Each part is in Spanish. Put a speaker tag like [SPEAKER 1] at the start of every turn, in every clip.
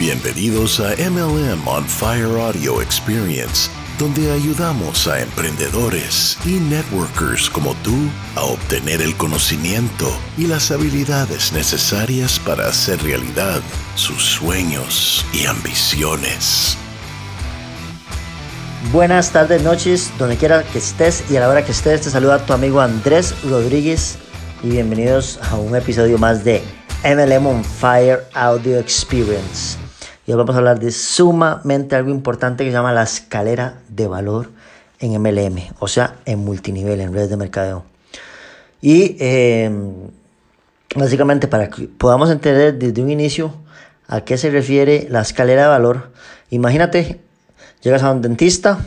[SPEAKER 1] Bienvenidos a MLM on Fire Audio Experience, donde ayudamos a emprendedores y networkers como tú a obtener el conocimiento y las habilidades necesarias para hacer realidad sus sueños y ambiciones.
[SPEAKER 2] Buenas tardes, noches, donde quiera que estés y a la hora que estés, te saluda tu amigo Andrés Rodríguez y bienvenidos a un episodio más de MLM on Fire Audio Experience. Y hoy vamos a hablar de sumamente algo importante que se llama la escalera de valor en MLM, o sea, en multinivel, en redes de mercadeo. Y em, básicamente para que podamos entender desde un inicio a qué se refiere la escalera de valor, imagínate, llegas a un dentista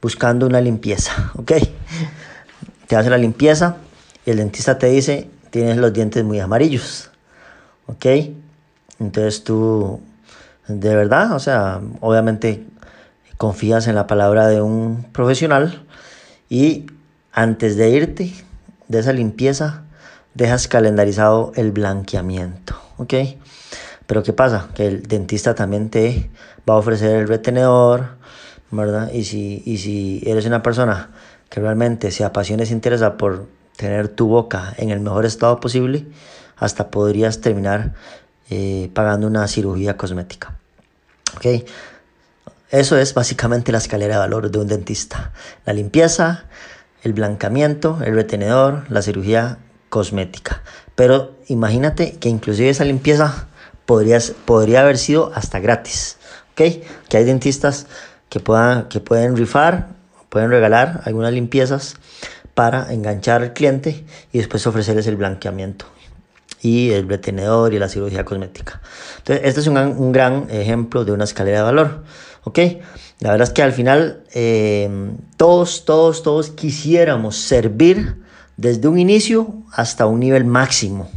[SPEAKER 2] buscando una limpieza, ¿ok? Te hace la limpieza y el dentista te dice, tienes los dientes muy amarillos, ¿ok? Entonces tú de verdad, o sea, obviamente confías en la palabra de un profesional y antes de irte de esa limpieza, dejas calendarizado el blanqueamiento, ¿ok? Pero ¿qué pasa? Que el dentista también te va a ofrecer el retenedor, ¿verdad? Y si, y si eres una persona que realmente se apasiona y se interesa por tener tu boca en el mejor estado posible, hasta podrías terminar eh, pagando una cirugía cosmética. ¿Ok? Eso es básicamente la escalera de valor de un dentista. La limpieza, el blancamiento, el retenedor, la cirugía cosmética. Pero imagínate que inclusive esa limpieza podría haber sido hasta gratis. ¿Ok? Que hay dentistas que, puedan, que pueden rifar, pueden regalar algunas limpiezas para enganchar al cliente y después ofrecerles el blanqueamiento y el retenedor y la cirugía cosmética. Entonces, este es un, un gran ejemplo de una escalera de valor. ¿Ok? La verdad es que al final eh, todos, todos, todos quisiéramos servir desde un inicio hasta un nivel máximo,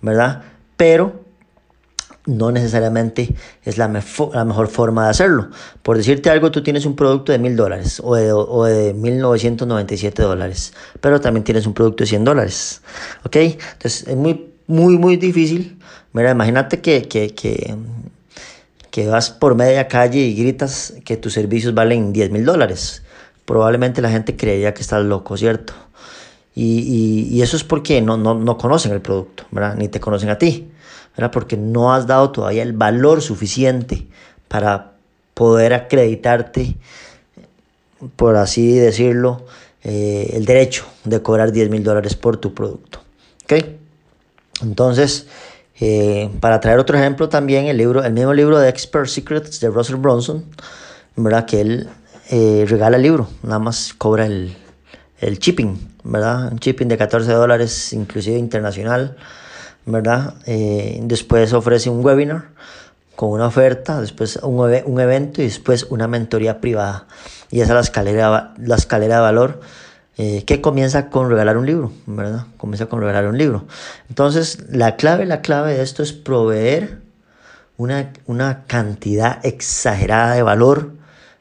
[SPEAKER 2] ¿verdad? Pero no necesariamente es la, la, mejor forma de hacerlo. Por decirte algo, tú tienes un producto de mil dólares o de, o de 1997 dólares, pero también tienes un producto de 100 dólares. ¿Ok? Entonces es muy, muy, muy difícil. Mira, imagínate que, que, que, que vas por media calle y gritas que tus servicios valen 10 mil dólares. Probablemente la gente creería que estás loco, ¿cierto? Y, y, y eso es porque no, no, no conocen el producto, ¿verdad? Ni te conocen a ti porque no has dado todavía el valor suficiente para poder acreditarte, por así decirlo, eh, el derecho de cobrar 10 mil dólares por tu producto. ¿Okay? Entonces, eh, para traer otro ejemplo también, el, libro, el mismo libro de Expert Secrets de Russell Bronson, ¿verdad? que él eh, regala el libro, nada más cobra el, el shipping, ¿verdad? un shipping de 14 dólares, inclusive internacional. ¿verdad? Eh, después ofrece un webinar con una oferta, después un, un, evento y después una mentoría privada. Y esa es la escalera, la escalera de valor eh, que comienza con regalar un libro, ¿verdad? Comienza con regalar un libro. Entonces, la clave, la clave de esto es proveer una, una cantidad exagerada de valor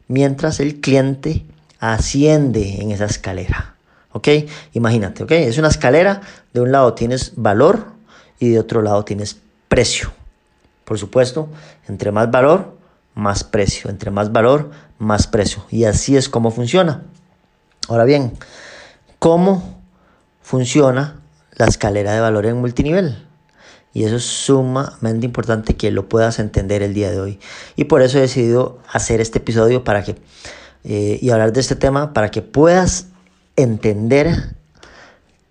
[SPEAKER 2] mientras el cliente asciende en esa escalera. ¿Ok? Imagínate, ¿ok? Es una escalera, de un lado tienes valor, y de otro lado tienes precio. Por supuesto, entre más valor, más precio. Entre más valor, más precio. Y así es como funciona. Ahora bien, ¿cómo funciona la escalera de valor en multinivel? Y eso es sumamente importante que lo puedas entender el día de hoy. Y por eso he decidido hacer este episodio para que, eh, y hablar de este tema para que puedas entender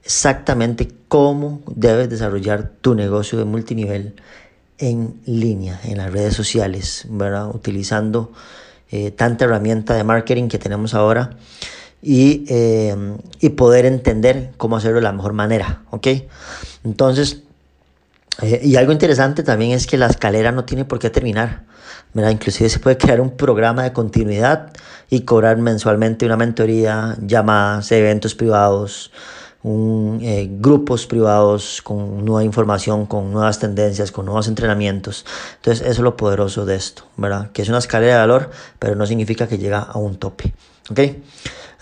[SPEAKER 2] exactamente cómo debes desarrollar tu negocio de multinivel en línea, en las redes sociales, ¿verdad? utilizando eh, tanta herramienta de marketing que tenemos ahora y, eh, y, poder entender cómo hacerlo de la mejor manera. ¿ok? Entonces, eh, y algo interesante también es que la escalera no tiene por qué terminar. ¿verdad? Inclusive se puede crear un programa de continuidad y cobrar mensualmente una mentoría, llamadas, eventos privados, un, eh, grupos privados con nueva información, con nuevas tendencias, con nuevos entrenamientos. Entonces, eso es lo poderoso de esto, ¿verdad? Que es una escalera de valor, pero no significa que llega a un tope. ¿Ok?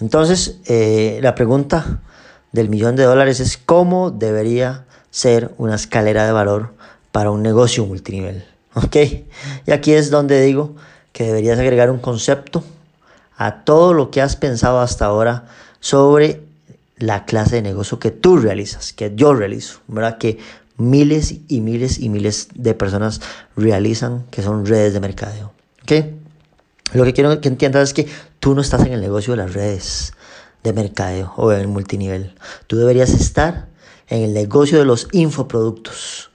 [SPEAKER 2] Entonces, eh, la pregunta del millón de dólares es cómo debería ser una escalera de valor para un negocio multinivel. ¿Ok? Y aquí es donde digo que deberías agregar un concepto a todo lo que has pensado hasta ahora sobre la clase de negocio que tú realizas, que yo realizo, ¿verdad? Que miles y miles y miles de personas realizan, que son redes de mercadeo. ¿Ok? Lo que quiero que entiendas es que tú no estás en el negocio de las redes de mercadeo o en el multinivel. Tú deberías estar en el negocio de los infoproductos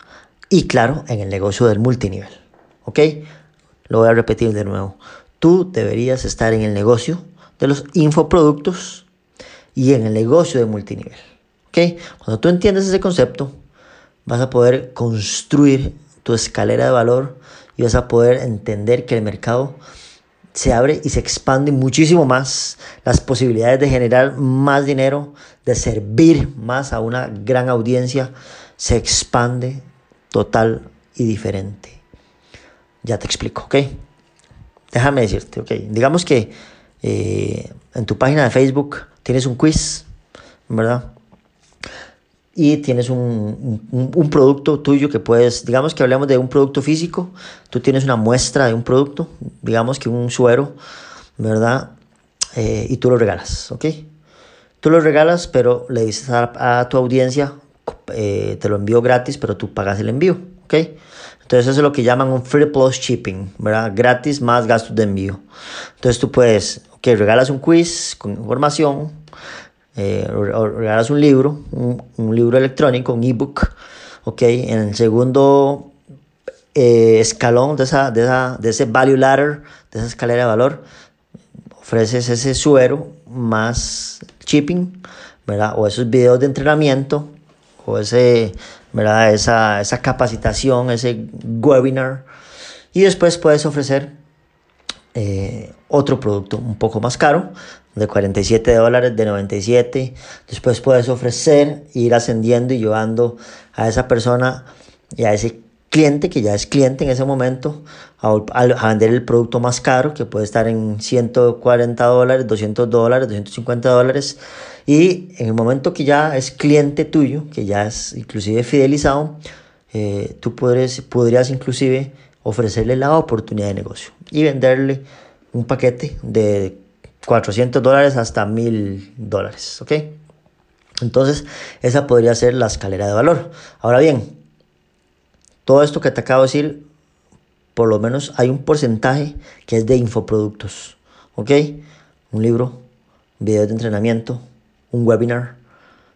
[SPEAKER 2] y claro, en el negocio del multinivel. ¿Ok? Lo voy a repetir de nuevo. Tú deberías estar en el negocio de los infoproductos y en el negocio de multinivel. ¿Ok? Cuando tú entiendes ese concepto, vas a poder construir tu escalera de valor y vas a poder entender que el mercado se abre y se expande muchísimo más las posibilidades de generar más dinero, de servir más a una gran audiencia, se expande total y diferente. Ya te explico, ¿ok? Déjame decirte, ok. Digamos que eh, en tu página de Facebook tienes un quiz, ¿verdad? y tienes un, un, producto tuyo que puedes, digamos que hablemos de un producto físico, tú tienes una muestra de un producto, digamos que un suero, ¿verdad? Eh, y tú lo regalas, ¿ok? Tú lo regalas, pero le dices a, tu audiencia, eh, te lo envío gratis, pero tú pagas el envío, ¿ok? Entonces eso es lo que llaman un free plus shipping, ¿verdad? Gratis más gastos de envío. Entonces tú puedes, ok, regalas un quiz con información, eh, regalas un libro, un, libro electrónico, un ebook, ok, en el segundo eh, escalón de, esa, de, esa, de ese value ladder, de esa escalera de valor, ofreces ese suero más shipping, ¿verdad? O esos videos de entrenamiento, o ese, ¿verdad? Esa, esa capacitación, ese webinar, y después puedes ofrecer eh, otro producto un poco más caro, de 47 dólares, de 97. Después puedes ofrecer, ir ascendiendo y llevando a esa persona y a ese cliente que ya es cliente en ese momento a, vender el producto más caro que puede estar en 140 dólares, 200 dólares, 250 dólares. Y en el momento que ya es cliente tuyo, que ya es inclusive fidelizado, eh, tú podrías, podrías inclusive ofrecerle la oportunidad de negocio y venderle un paquete de 400 dólares hasta 1000 dólares, ¿ok? Entonces, esa podría ser la escalera de valor. Ahora bien, todo esto que te acabo de decir, por lo menos hay un porcentaje que es de infoproductos, ¿ok? Un libro, videos de entrenamiento, un webinar,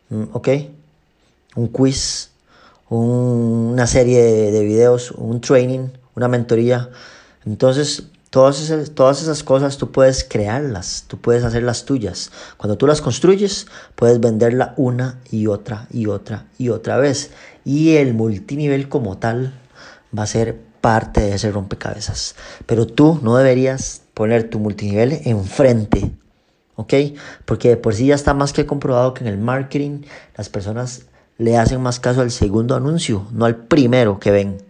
[SPEAKER 2] mm, ¿ok? Un quiz, una serie de videos, un training, una mentoría. Entonces, Todas esas, todas esas cosas tú puedes crearlas, tú puedes hacerlas tuyas. Cuando tú las construyes, puedes venderla una y otra y otra y otra vez. Y el multinivel como tal va a ser parte de ese rompecabezas. Pero tú no deberías poner tu multinivel enfrente, ¿ok? Porque de por sí ya está más que comprobado que en el marketing las personas le hacen más caso al segundo anuncio, no al primero que ven.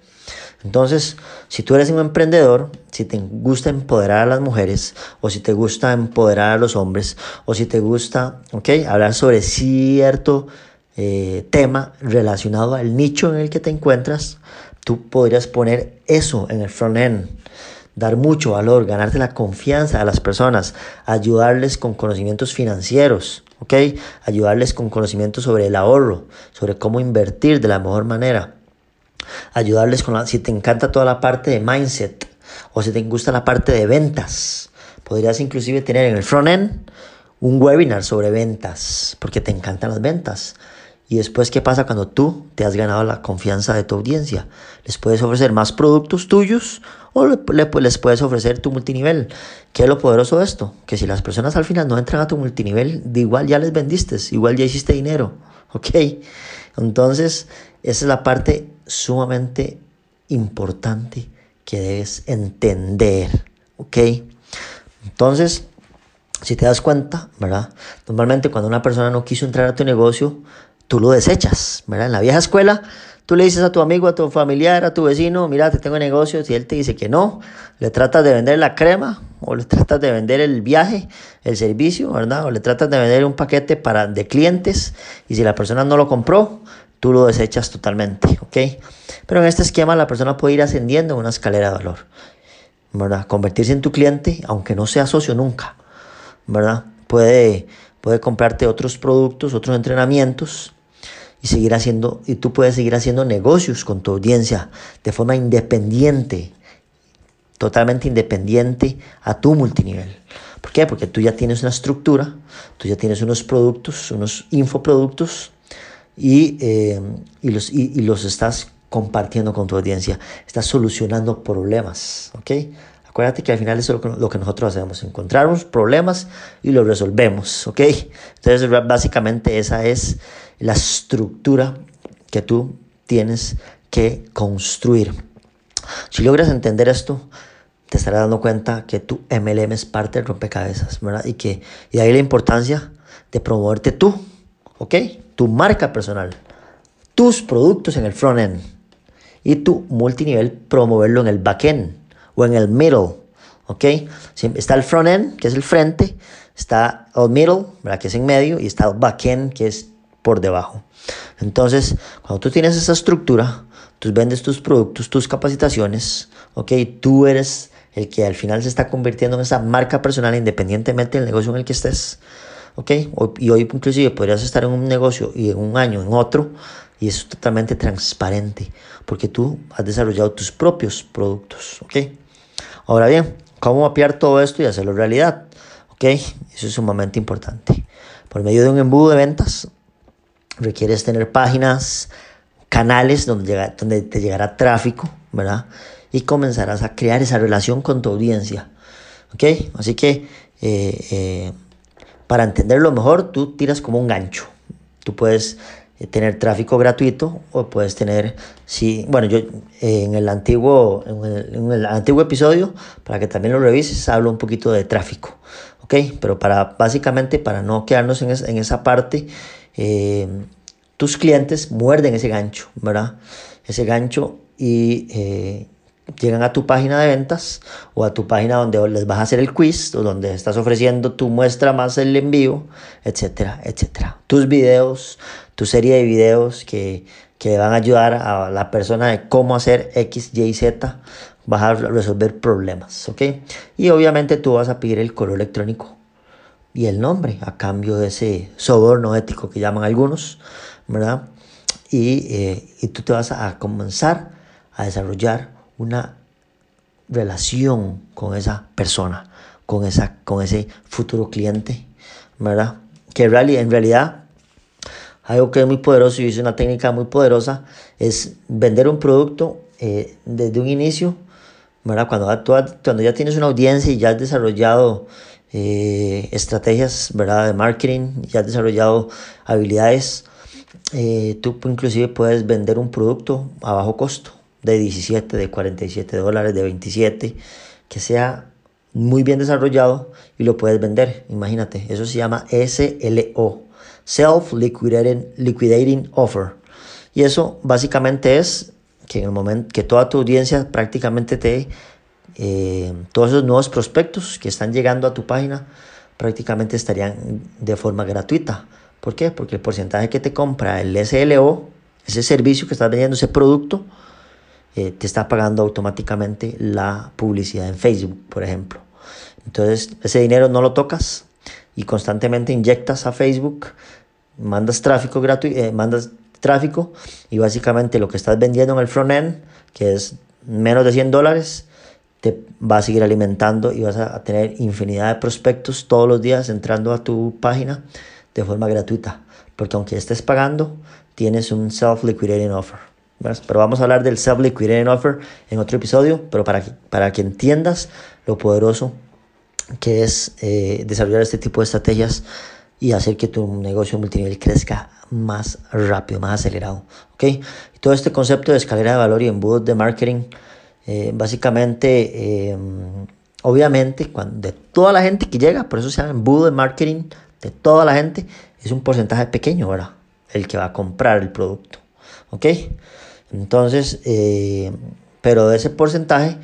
[SPEAKER 2] Entonces, si tú eres un emprendedor, si te gusta empoderar a las mujeres, o si te gusta empoderar a los hombres, o si te gusta, ok, hablar sobre cierto eh, tema relacionado al nicho en el que te encuentras, tú podrías poner eso en el front end, dar mucho valor, ganarte la confianza a las personas, ayudarles con conocimientos financieros, ¿ok? Ayudarles con conocimientos sobre el ahorro, sobre cómo invertir de la mejor manera ayudarles con la, si te encanta toda la parte de mindset o si te gusta la parte de ventas, podrías inclusive tener en el front-end un webinar sobre ventas, porque te encantan las ventas. Y después, ¿qué pasa cuando tú te has ganado la confianza de tu audiencia? Les puedes ofrecer más productos tuyos o les puedes ofrecer tu multinivel. ¿Qué es lo poderoso de esto? Que si las personas al final no entran a tu multinivel, de igual ya les vendiste, igual ya hiciste dinero. ¿Ok? Entonces, esa es la parte sumamente importante que debes entender, ¿ok? Entonces, si te das cuenta, ¿verdad? Normalmente cuando una persona no quiso entrar a tu negocio, tú lo desechas, ¿verdad? En la vieja escuela, tú le dices a tu amigo, a tu familiar, a tu vecino, mira, te tengo negocios, y él te dice que no, le tratas de vender la crema, o le tratas de vender el viaje, el servicio, ¿verdad? O le tratas de vender un paquete para, de clientes, y si la persona no lo compró, tú lo desechas totalmente, ¿ok? Pero en este esquema la persona puede ir ascendiendo en una escalera de valor, ¿verdad? Convertirse en tu cliente, aunque no sea socio nunca, ¿verdad? Puede, puede comprarte otros productos, otros entrenamientos y seguir haciendo, y tú puedes seguir haciendo negocios con tu audiencia de forma independiente, totalmente independiente a tu multinivel. ¿Por qué? Porque tú ya tienes una estructura, tú ya tienes unos productos, unos infoproductos y, eh, y, los, y, los estás compartiendo con tu audiencia, estás solucionando problemas, ¿ok? Acuérdate que al final eso es lo que, nosotros hacemos, encontramos problemas y los resolvemos, ¿ok? Entonces básicamente esa es la estructura que tú tienes que construir. Si logras entender esto, te estarás dando cuenta que tu MLM es parte del rompecabezas, ¿verdad? Y que y de ahí la importancia de promoverte tú, ¿ok? Tu marca personal, tus productos en el front-end y tu multinivel promoverlo en el back-end o en el middle, ¿ok? Está el front-end, que es el frente, está el middle, ¿verdad? Que es en medio, y está el back-end, que es por debajo. Entonces, cuando tú tienes esa estructura, tú vendes tus productos, tus capacitaciones, ¿ok? Tú eres el que al final se está convirtiendo en esa marca personal independientemente del negocio en el que estés. ¿Ok? Y hoy inclusive podrías estar en un negocio y en un año en otro y es totalmente transparente porque tú has desarrollado tus propios productos. ¿Ok? Ahora bien, ¿cómo mapear todo esto y hacerlo realidad? ¿Ok? Eso es sumamente importante. Por medio de un embudo de ventas requieres tener páginas, canales donde, donde te llegará tráfico, ¿verdad? y comenzarás a crear esa relación con tu audiencia. ¿Ok? Así que eh, eh, para entenderlo mejor, tú tiras como un gancho. Tú puedes eh, tener tráfico gratuito o puedes tener, sí, bueno, yo en, el antiguo, en el, antiguo episodio, para que también lo revises, hablo un poquito de tráfico. ¿Ok? Pero para, básicamente, para no quedarnos en, en esa parte, tus clientes muerden ese gancho, ¿verdad? Ese gancho y llegan a tu página de ventas o a tu página donde les vas a hacer el quiz o donde estás ofreciendo tu muestra más el envío, etcétera, etcétera. Tus videos, tu serie de videos que, que van a ayudar a la persona de cómo hacer X, Y, Z, vas a resolver problemas, ¿ok? Y obviamente tú vas a pedir el correo electrónico y el nombre a cambio de ese soborno ético que llaman algunos, ¿verdad? Y, eh, y tú te vas a comenzar a desarrollar una relación con esa persona, con, esa, con ese futuro cliente, ¿verdad? Que en realidad, algo que es muy poderoso y es una técnica muy poderosa es vender un producto eh, desde un inicio, ¿verdad? Cuando, cuando ya tienes una audiencia y ya has desarrollado eh, estrategias, ¿verdad? De marketing, ya has desarrollado habilidades, eh, tú inclusive puedes vender un producto a bajo costo de 17, de 47 dólares, de 27, que sea muy bien desarrollado y lo puedes vender. Imagínate, eso se llama SLO, Self Liquidating, Liquidating Offer. Y eso básicamente es que en el momento que toda tu audiencia prácticamente te, eh, todos esos nuevos prospectos que están llegando a tu página prácticamente estarían de forma gratuita. ¿Por qué? Porque el porcentaje que te compra el SLO, ese servicio que estás vendiendo, ese producto, eh, te está pagando automáticamente la publicidad en Facebook, por ejemplo. Entonces, ese dinero no lo tocas y constantemente inyectas a Facebook, mandas tráfico gratuito, eh, mandas tráfico y básicamente lo que estás vendiendo en el front end, que es menos de 100 dólares, te va a seguir alimentando y vas a tener infinidad de prospectos todos los días entrando a tu página de forma gratuita. Porque aunque estés pagando, tienes un self-liquidating offer. Pero vamos a hablar del Self-Liquidating Offer en otro episodio, pero para que, para que entiendas lo poderoso que es eh, desarrollar este tipo de estrategias y hacer que tu negocio multinivel crezca más rápido, más acelerado. ¿okay? Y todo este concepto de escalera de valor y embudos de marketing, eh, básicamente, em, obviamente, cuando, de toda la gente que llega, por eso se llama embudo de marketing, de toda la gente, es un porcentaje pequeño, ¿verdad? El que va a comprar el producto. ¿Ok? Entonces, eh, pero de ese porcentaje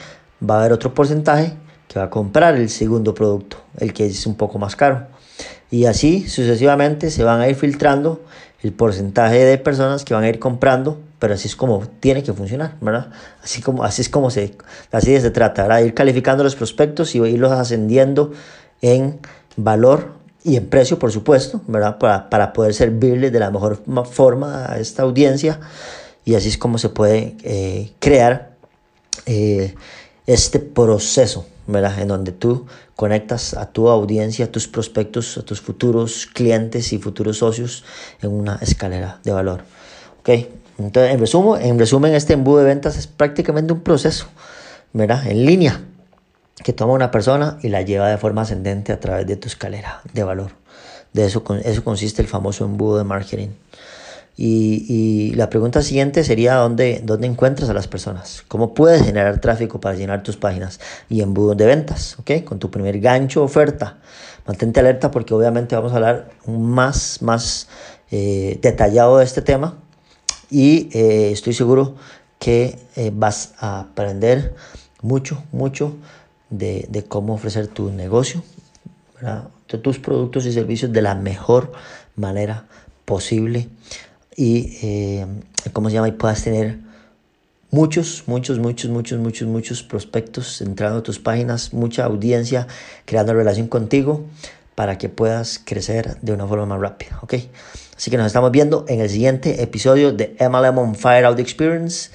[SPEAKER 2] va a haber otro porcentaje que va a comprar el segundo producto, el que es un poco más caro. Y así sucesivamente se van a ir filtrando el porcentaje de personas que van a ir comprando, pero así es como tiene que funcionar, ¿verdad? Así, como, así es como se, así se trata, ¿verdad? Ir calificando los prospectos y irlos ascendiendo en valor y en precio, por supuesto, ¿verdad? Para, para poder servirles de la mejor forma a esta audiencia y así es como se puede eh, crear eh, este proceso, ¿verdad? En donde tú conectas a tu audiencia, a tus prospectos, a tus futuros clientes y futuros socios en una escalera de valor. ¿Ok? Entonces, en resumen, en resumen, este embudo de ventas es prácticamente un proceso, ¿verdad? En línea, que toma una persona y la lleva de forma ascendente a través de tu escalera de valor. De eso, eso consiste el famoso embudo de marketing. Y, la pregunta siguiente sería ¿dónde, dónde encuentras a las personas, cómo puedes generar tráfico para llenar tus páginas y embudos de ventas, ¿ok? Con tu primer gancho oferta. Mantente alerta porque obviamente vamos a hablar más, más eh, detallado de este tema. Y eh, estoy seguro que eh, vas a aprender mucho, mucho de, de cómo ofrecer tu negocio, de tus productos y servicios de la mejor manera posible y, eh, ¿cómo se llama? Y puedas tener muchos, muchos, muchos, muchos, muchos, muchos prospectos entrando a tus páginas, mucha audiencia creando relación contigo para que puedas crecer de una forma más rápida, ¿ok? Así que nos estamos viendo en el siguiente episodio de MLM on Fire Out Experience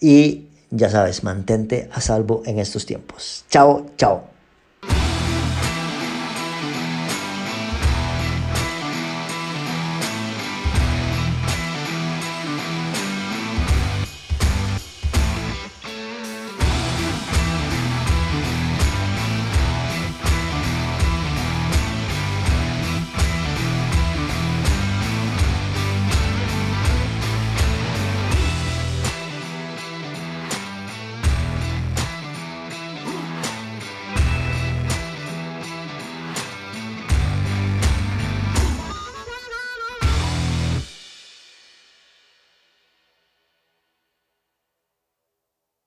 [SPEAKER 2] y ya sabes, mantente a salvo en estos tiempos. Chao, chao.